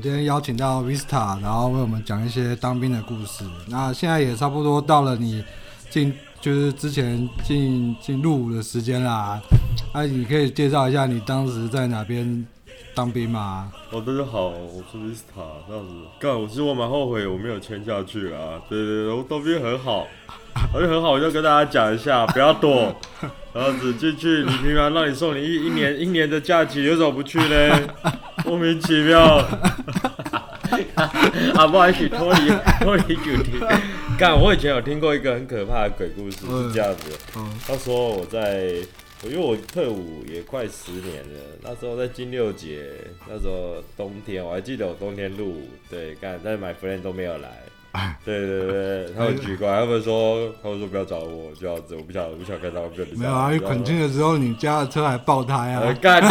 今天邀请到 Vista，然后为我们讲一些当兵的故事。那现在也差不多到了你进，就是之前进进入伍的时间啦。那、啊、你可以介绍一下你当时在哪边当兵吗？哦，大家好，我是 Vista，这样子。干，我其实我蛮后悔我没有签下去啊。对对对，我当兵很好，而且很好，我就跟大家讲一下，不要躲。然后子进去，你平常让你送你一一年一年的假期，你为什么不去呢？莫名其妙。啊，不好意思，脱离 脱离主题。干，我以前有听过一个很可怕的鬼故事，是这样子。他说我在，因为我退伍也快十年了，那时候在金六节，那时候冬天，我还记得我冬天入伍，对，干，但是 my friend 都没有来。对对对，他们举过来，他们说，他们说不要找我，这样子，我不想，我不想看到跟你。没有啊，你恳亲的时候，你家的车还爆胎啊！干，对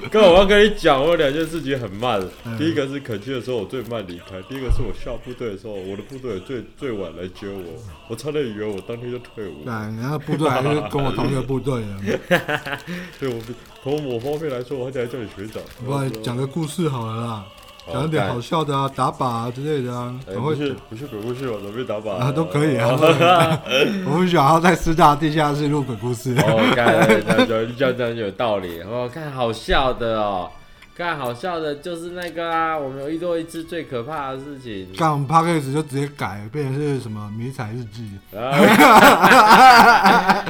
对。哥，我要跟你讲，我有两件事情很慢。第一个是恳亲的时候，我最慢离开；第一个是我下部队的时候，我的部队最最晚来接我，我差点以为我当天就退伍。对，然后部队还是跟我同一个部队的。对，我从某方面来说，我还得叫你学长。我讲个故事好了啦。讲一点好笑的啊，打靶啊之类的啊，不是不是鬼故事，我准备打靶啊，都可以啊。我们想要在师大地下室录鬼故事。哦，干，讲讲讲有道理。哦，看好笑的哦，看好笑的，就是那个啊，我们有遇到一次最可怕的事情。看我们 Podcast 就直接改，变成是什么迷彩日记。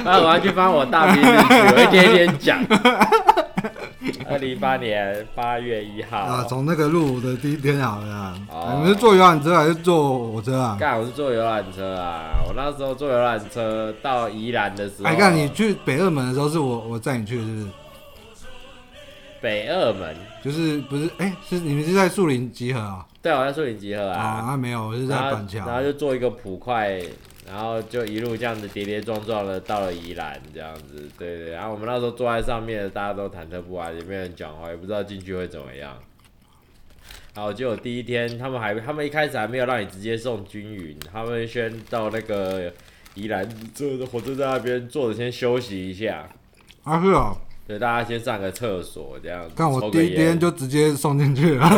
那我要去帮我大兵日一天一天讲。二零一八年八月一号啊，从那个入伍的第一天好了啊。哦、你们是坐游览车还是坐火车啊？干，我是坐游览车啊。我那时候坐游览车到宜兰的时候，哎，干，你去北二门的时候是我我载你去的，是不是？北二门就是不是？哎、欸，是你们是在树林集合啊？对，我在树林集合啊。啊，没有，我是在板桥。然后就坐一个普快。然后就一路这样子跌跌撞撞的到了宜兰，这样子，对对。然后我们那时候坐在上面，大家都忐忑不安，也没人讲话，也不知道进去会怎么样。然后就第一天，他们还，他们一开始还没有让你直接送均匀，他们先到那个宜兰坐的火车站那边坐着先休息一下。啊，是啊。对，大家先上个厕所这样子。看我第一天就直接送进去了，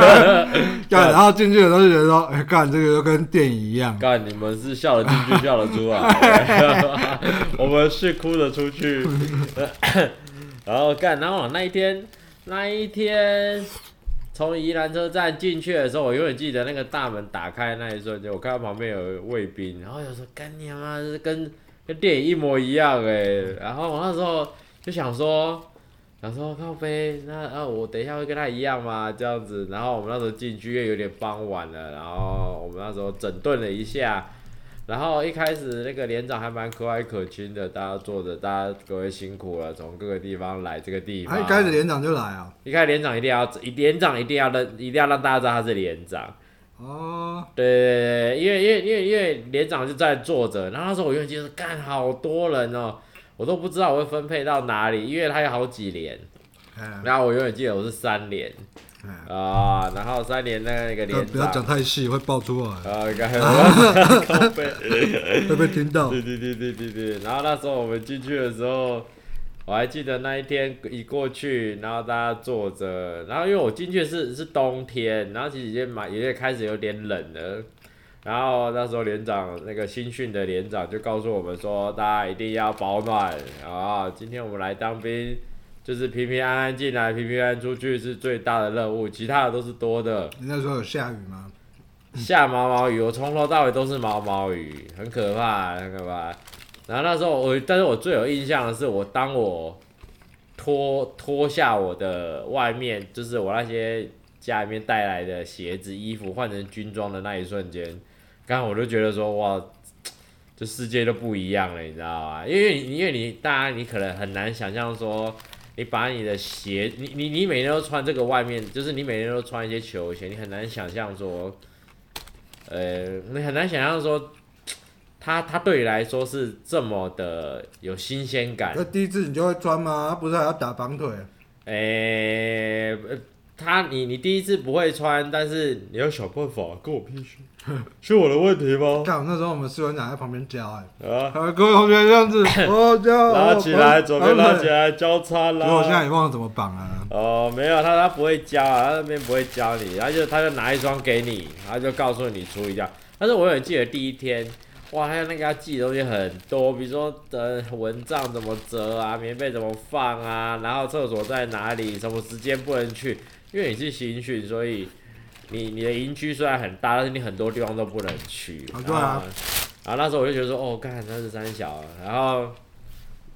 干，然后进去的时候就觉得说，哎，干这个就跟电影一样。干，你们是笑得进去，笑得出来，我们是哭着出去。然后干，然后那一天，那一天从宜兰车站进去的时候，我永远记得那个大门打开那一瞬间，我看到旁边有卫兵，然后有时候干你妈，是跟跟电影一模一样哎。然后我那时候。就想说，想说靠飞，那啊我等一下会跟他一样吗？这样子，然后我们那时候进剧院有点傍晚了，然后我们那时候整顿了一下，然后一开始那个连长还蛮可蔼可亲的，大家坐着，大家各位辛苦了，从各个地方来这个地方。他一开始连长就来啊？一开始连长一定要，连长一定要认，一定要让大家知道他是连长。哦。对对对，因为因为因为因为连长就在坐着，然后那时候我就觉得干好多人哦。我都不知道我会分配到哪里，因为它有好几连，嗯、然后我永远记得我是三连，啊、然后三连那个连，不要讲太细会爆出来，啊，应该。会 会被听到，对对对对对对，然后那时候我们进去的时候，我还记得那一天一过去，然后大家坐着，然后因为我进去是是冬天，然后其实已经蛮已经开始有点冷了。然后那时候连长那个新训的连长就告诉我们说，大家一定要保暖啊！今天我们来当兵，就是平平安安进来，平平安安出去是最大的任务，其他的都是多的。你那时候有下雨吗？下毛毛雨，我从头到尾都是毛毛雨，很可怕，很可怕。然后那时候我，但是我最有印象的是，我当我脱脱下我的外面，就是我那些家里面带来的鞋子、衣服换成军装的那一瞬间。刚刚我就觉得说哇，这世界都不一样了，你知道吗？因为因为你大家你可能很难想象说，你把你的鞋，你你你每天都穿这个外面，就是你每天都穿一些球鞋，你很难想象说，呃，你很难想象说，他他对你来说是这么的有新鲜感。那第一次你就会穿吗？不是还要打绑腿？诶。他啊，你你第一次不会穿，但是你要想办法，跟我屁事。是我的问题吗？看，那时候我们士官长在旁边教哎，啊，各位同学这样子，哦，教，拉起来，左边拉起来，交叉拉。我现在也忘了怎么绑啊。哦，没有，他他不会教啊，他那边不会教你，然后就他就拿一双给你，他就告诉你处理掉。但是我有记得第一天，哇，还有那个要记的东西很多，比如说呃蚊帐怎么折啊，棉被怎么放啊，然后厕所在哪里，什么时间不能去，因为你是新训，所以。你你的营区虽然很大，但是你很多地方都不能去。啊对啊。然后那时候我就觉得说，哦，干，那是三小，然后。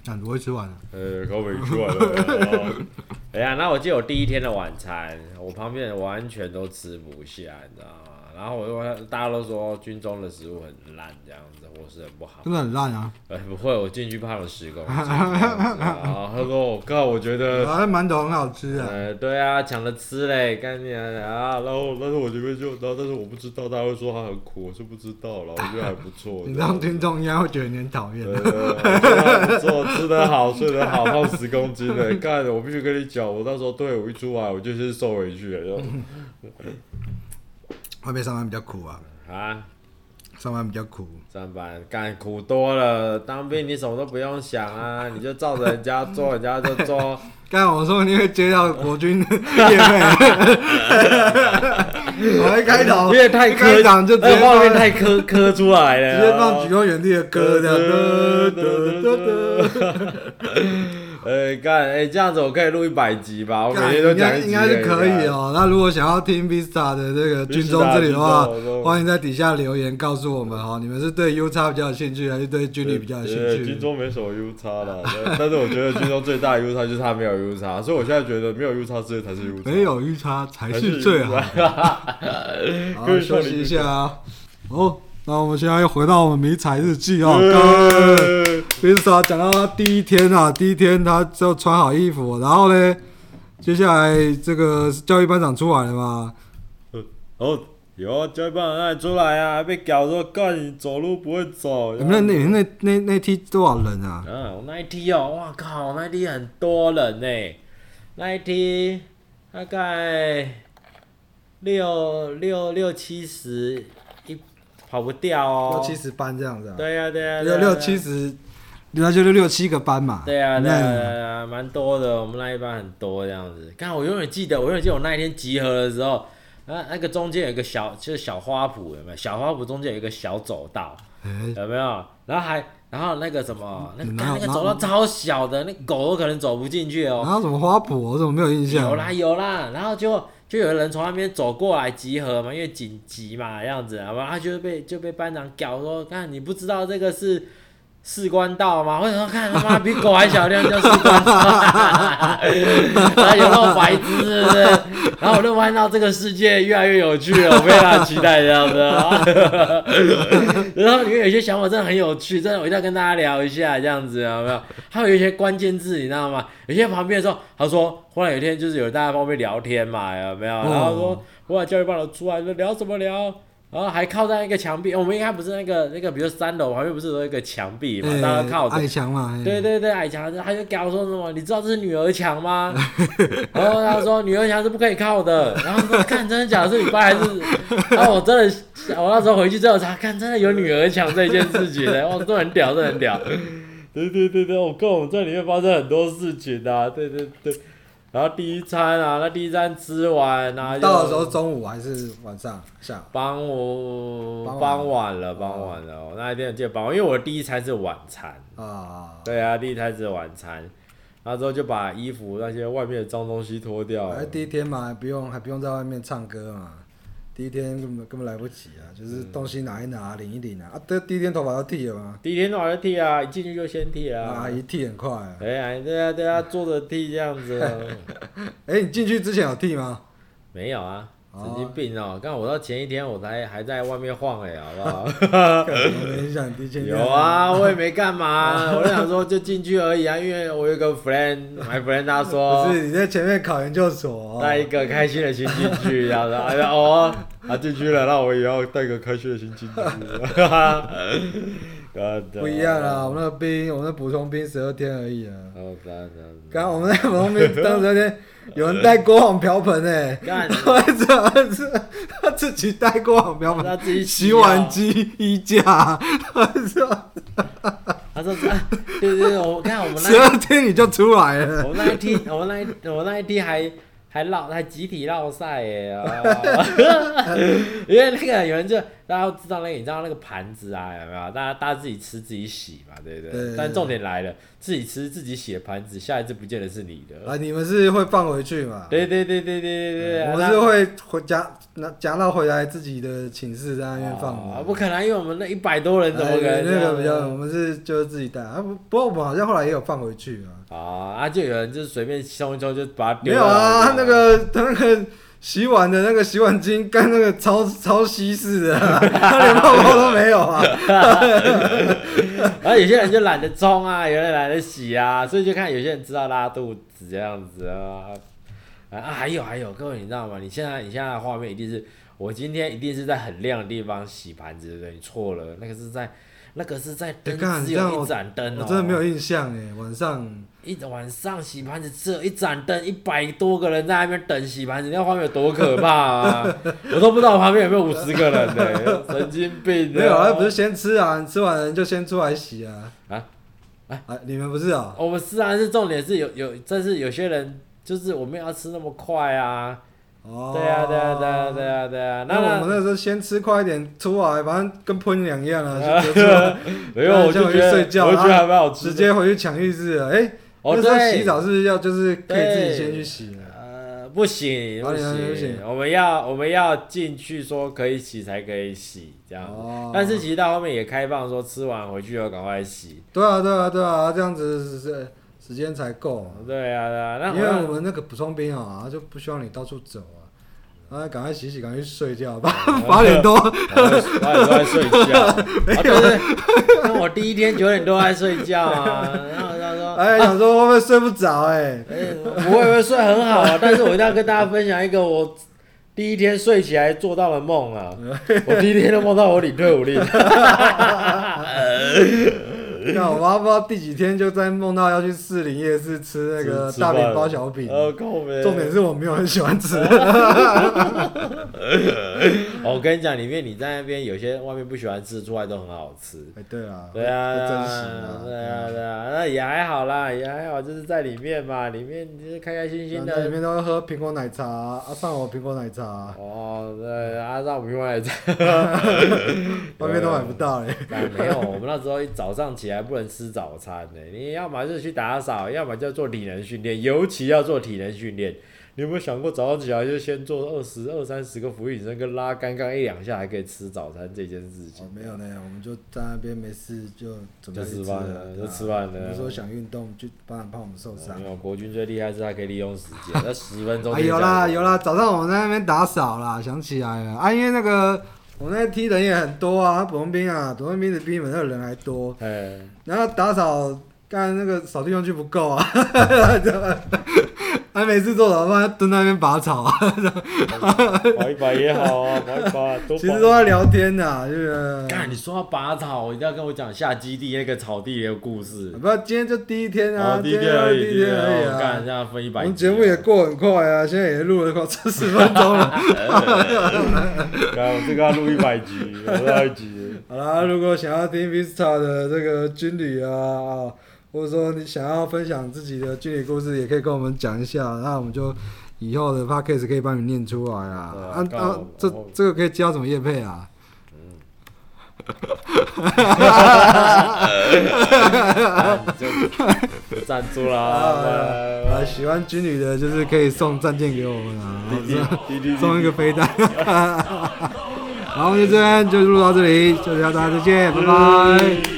很多会吃完了。呃，口没吃完了。哎呀，那我记得我第一天的晚餐，我旁边人完全都吃不下，你知道吗？然后我就大家都说军中的食物很烂，这样子，伙食很不好。真的很烂啊！哎，不会，我进去胖了十公斤。啊，他说我靠，我觉得。啊，馒头很好吃啊。呃，对啊，抢着吃嘞，干你啊！然后，但是我这边就，然后，但是我不知道，大家会说他很苦，我是不知道了，我觉得还不错。你当听众应该会觉得你很讨厌。对对对，不错，吃得好，睡得好，胖十公斤嘞，干！我必须跟你讲，我那时候对我一出来，我就先瘦回去了。外面上班比较苦啊！啊，上班比较苦，上班干苦多了。当兵你什么都不用想啊，你就照着人家做，人家就做。刚才我说你会接到国军业 配，我一开头因为太科长就直接画面太磕磕出来了，直接放举光原地的歌的。哎，干，哎，这样子我可以录一百集吧？我每天都讲一集。应该是可以哦。那如果想要听 Vista 的这个军中这里的话，欢迎在底下留言告诉我们哦。你们是对 U 叉比较有兴趣，还是对军旅比较有兴趣？军中没什么 U 叉啦，但是我觉得军中最大的 U 叉就是他没有 U 叉，所以我现在觉得没有 U 叉之类才是 U 叉。没有 U 叉才是最好。好，休息一下啊。哦。那我们现在又回到我们迷彩日记啊，刚刚 Vista 讲到他第一天啊，第一天他就穿好衣服，然后呢，接下来这个教育班长出来了嘛？哦，有教育班长出来啊，被搞说干你走路不会走。那那那那那梯多少人啊？嗯，我那一梯哦，哇靠，那一梯很多人呢，那一梯大概六六六七十。跑不掉哦，六七十班这样子啊？对呀对呀，六六七十，那就六六七个班嘛。对啊对啊，蛮多的，我们那一班很多这样子。刚好我永远记得，我永远记得我那一天集合的时候，那那个中间有一个小，就是小花圃，有没有？小花圃中间有一个小走道，有没有？然后还，然后那个什么，那那个走道超小的，那狗都可能走不进去哦。然后什么花圃？我怎么没有印象？有啦有啦，然后就。就有人从那边走过来集合嘛，因为紧急嘛，这样子，然后他就被就被班长屌说，看你不知道这个是士官道吗？为什么看他妈 比狗还小，这样叫士官道？他有那种白痴是不是？然后我就看到这个世界越来越有趣了，我非常期待这样子。然后里面有一些想法真的很有趣，真的我一定要跟大家聊一下这样子，有没有？还有一些关键字，你知道吗？有些旁边的时候，他说，忽然有一天就是有大家方便聊天嘛，有没有？然后说，我把教育班长出来，说聊什么聊？然后还靠在那个墙壁，我们应该不是那个那个，比如三楼旁边不是有一个墙壁嘛，大家靠着。矮墙嘛。对对对，矮墙，他就跟我说什么？你知道这是女儿墙吗？然后他说女儿墙是不可以靠的。然后说看真的假的，是你爸还是？然后我真的，我那时候回去之后查看，真的有女儿墙这件事情的，哇，都很屌，这很屌。对对对对，我跟我们这里面发生很多事情啊，对对对。然后第一餐啊，那第一餐吃完啊，到的时候中午还是晚上下午？傍午傍晚了，傍晚了。哦、那一天记得傍晚，因为我的第一餐是晚餐啊。哦、对啊，第一餐是晚餐，然后之后就把衣服那些外面的脏东西脱掉。哎，第一天嘛，还不用还不用在外面唱歌嘛。第一天根本根本来不及啊，就是东西拿一拿，领一领啊。啊，对，第一天头发要剃了吗？第一天头发都剃啊，一进去就先剃啊。啊，一剃很快啊。对啊，对啊，对啊，坐着剃这样子。哎，你进去之前有剃吗？没有啊。神经病哦！刚好我到前一天我才还在外面晃哎，好不好？有啊，我也没干嘛，我就想说就进去而已啊，因为我有个 friend，my friend 他说，不是你在前面考研究所，带一个开心的心进去，然后哎呀哦，他进去了，那我也要带个开心的心进去。不一样啊！我们那个兵，我们那补充兵十二天而已啊。哦，刚刚我们那补充兵当十二天，有人带锅碗瓢盆诶，他自他自己带锅碗瓢盆，他自己洗碗机、衣架，他说他说对对对，我看我们那十二天你就出来了。我们那一天，我们那一我们那一天还。还绕还集体绕赛耶啊！因为那个有人就大家都知道那个，你知道那个盘子啊有没有？大家大家自己吃自己洗嘛，对不对？但重点来了，自己吃自己洗的盘子，下一次不见得是你的。啊，你们是会放回去嘛？对对对对对对对，我们是会回家拿夹到回来自己的寝室在那边放。啊，不可能，因为我们那一百多人怎么可能？那个比较，我们是就是自己带啊。不不过我们好像后来也有放回去啊。啊啊！就有人就是随便冲一冲就把它丢有啊，那个他那个洗碗的那个洗碗巾干那个超超稀释的，他连泡泡都没有啊。然后有些人就懒得冲啊，有人懒得洗啊，所以就看有些人知道拉肚子这样子啊。啊，还有还有，各位你知道吗？你现在你现在的画面一定是我今天一定是在很亮的地方洗盘子，对不对？你错了，那个是在。那个是在灯只有一盏灯哦，我真的没有印象哎。晚上一晚上洗盘子只有一盏灯，一百多个人在那边等洗盘子，那画面有多可怕啊！我都不知道我旁边有没有五十个人呢，神经病！没有，那不是先吃啊，吃完人就先出来洗啊。啊哎啊！你们不是啊？我们是啊，是重点是有有，但是有些人就是我们要吃那么快啊。哦，对啊，对啊，对啊，对啊，对啊。那我们那时候先吃快一点，出来反正跟喷两样啊。没有，我就回去睡觉，我觉得还蛮好吃。直接回去抢浴室了。哎，那时候洗澡是要就是可以自己先去洗。呃，不行，不行，我们要我们要进去说可以洗才可以洗这样。但是其实到后面也开放说吃完回去要赶快洗。对啊，对啊，对啊，这样子是。时间才够，对啊，对啊，因为我们那个补充兵啊，就不希望你到处走啊，啊，赶快洗洗，赶快去睡觉，吧八点多，八点多在睡觉，对对，那我第一天九点多在睡觉啊，然后他说，哎，想说会不会睡不着？哎，不会，会睡很好啊，但是我一定要跟大家分享一个我第一天睡起来做到的梦啊，我第一天都梦到我领退伍令。那我妈不知道第几天就在梦到要去士林夜市吃那个大饼包小饼，重点是我没有很喜欢吃。我跟你讲，里面你在那边有些外面不喜欢吃，出来都很好吃。哎，对啊，对啊，对啊，对啊，那也还好啦，也还好，就是在里面嘛，里面就是开开心心的。里面都喝苹果奶茶，啊，上我苹果奶茶。哦，对，啊，上我苹果奶茶。外面都买不到嘞。没有，我们那时候一早上起来。还不能吃早餐呢，你要么就是去打扫，要么就做体能训练，尤其要做体能训练。你有没有想过早上起来就先做二十二三十个俯卧撑跟拉杆，刚一两下还可以吃早餐这件事情？哦，没有呢，我们就在那边没事就准备吃饭了，就吃饭了。有时候想运动就不然怕我们受伤。没有，国军最厉害是他可以利用时间，那十分钟。有啦有啦，早上我们在那边打扫啦，想起来了啊，因为那个。我那踢人也很多啊，普通兵啊，普通兵的比你们那个人还多。哎，然后打扫，干那个扫地用具不够啊。还每次做早饭？蹲在那边拔草啊，拔一拔也好啊，拔一拔。其实都在聊天呢，就是。干，你说要拔草，一定要跟我讲下基地那个草地的故事。不，今天就第一天啊，第一天而已，第一天而已啊。干，这样分一百。我们节目也过很快啊，现在也录了快四十分钟了。干，我这个要录一百集，录一百集。好啦，如果想要听 Vista 的这个军旅啊。或者说你想要分享自己的军旅故事，也可以跟我们讲一下，那我们就以后的 podcast 可以帮你念出来啊。啊啊，这这个可以交什么业配啊？嗯，赞助啦！啊，喜欢军旅的，就是可以送战舰给我们啊，送一个飞弹。好，我们就这边就录到这里，就大家再见，拜拜。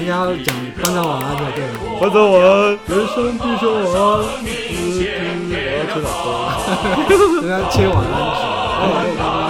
应该要讲班长晚安的对。班长晚安，人生弟兄晚安。我要吃早餐，人家切晚安。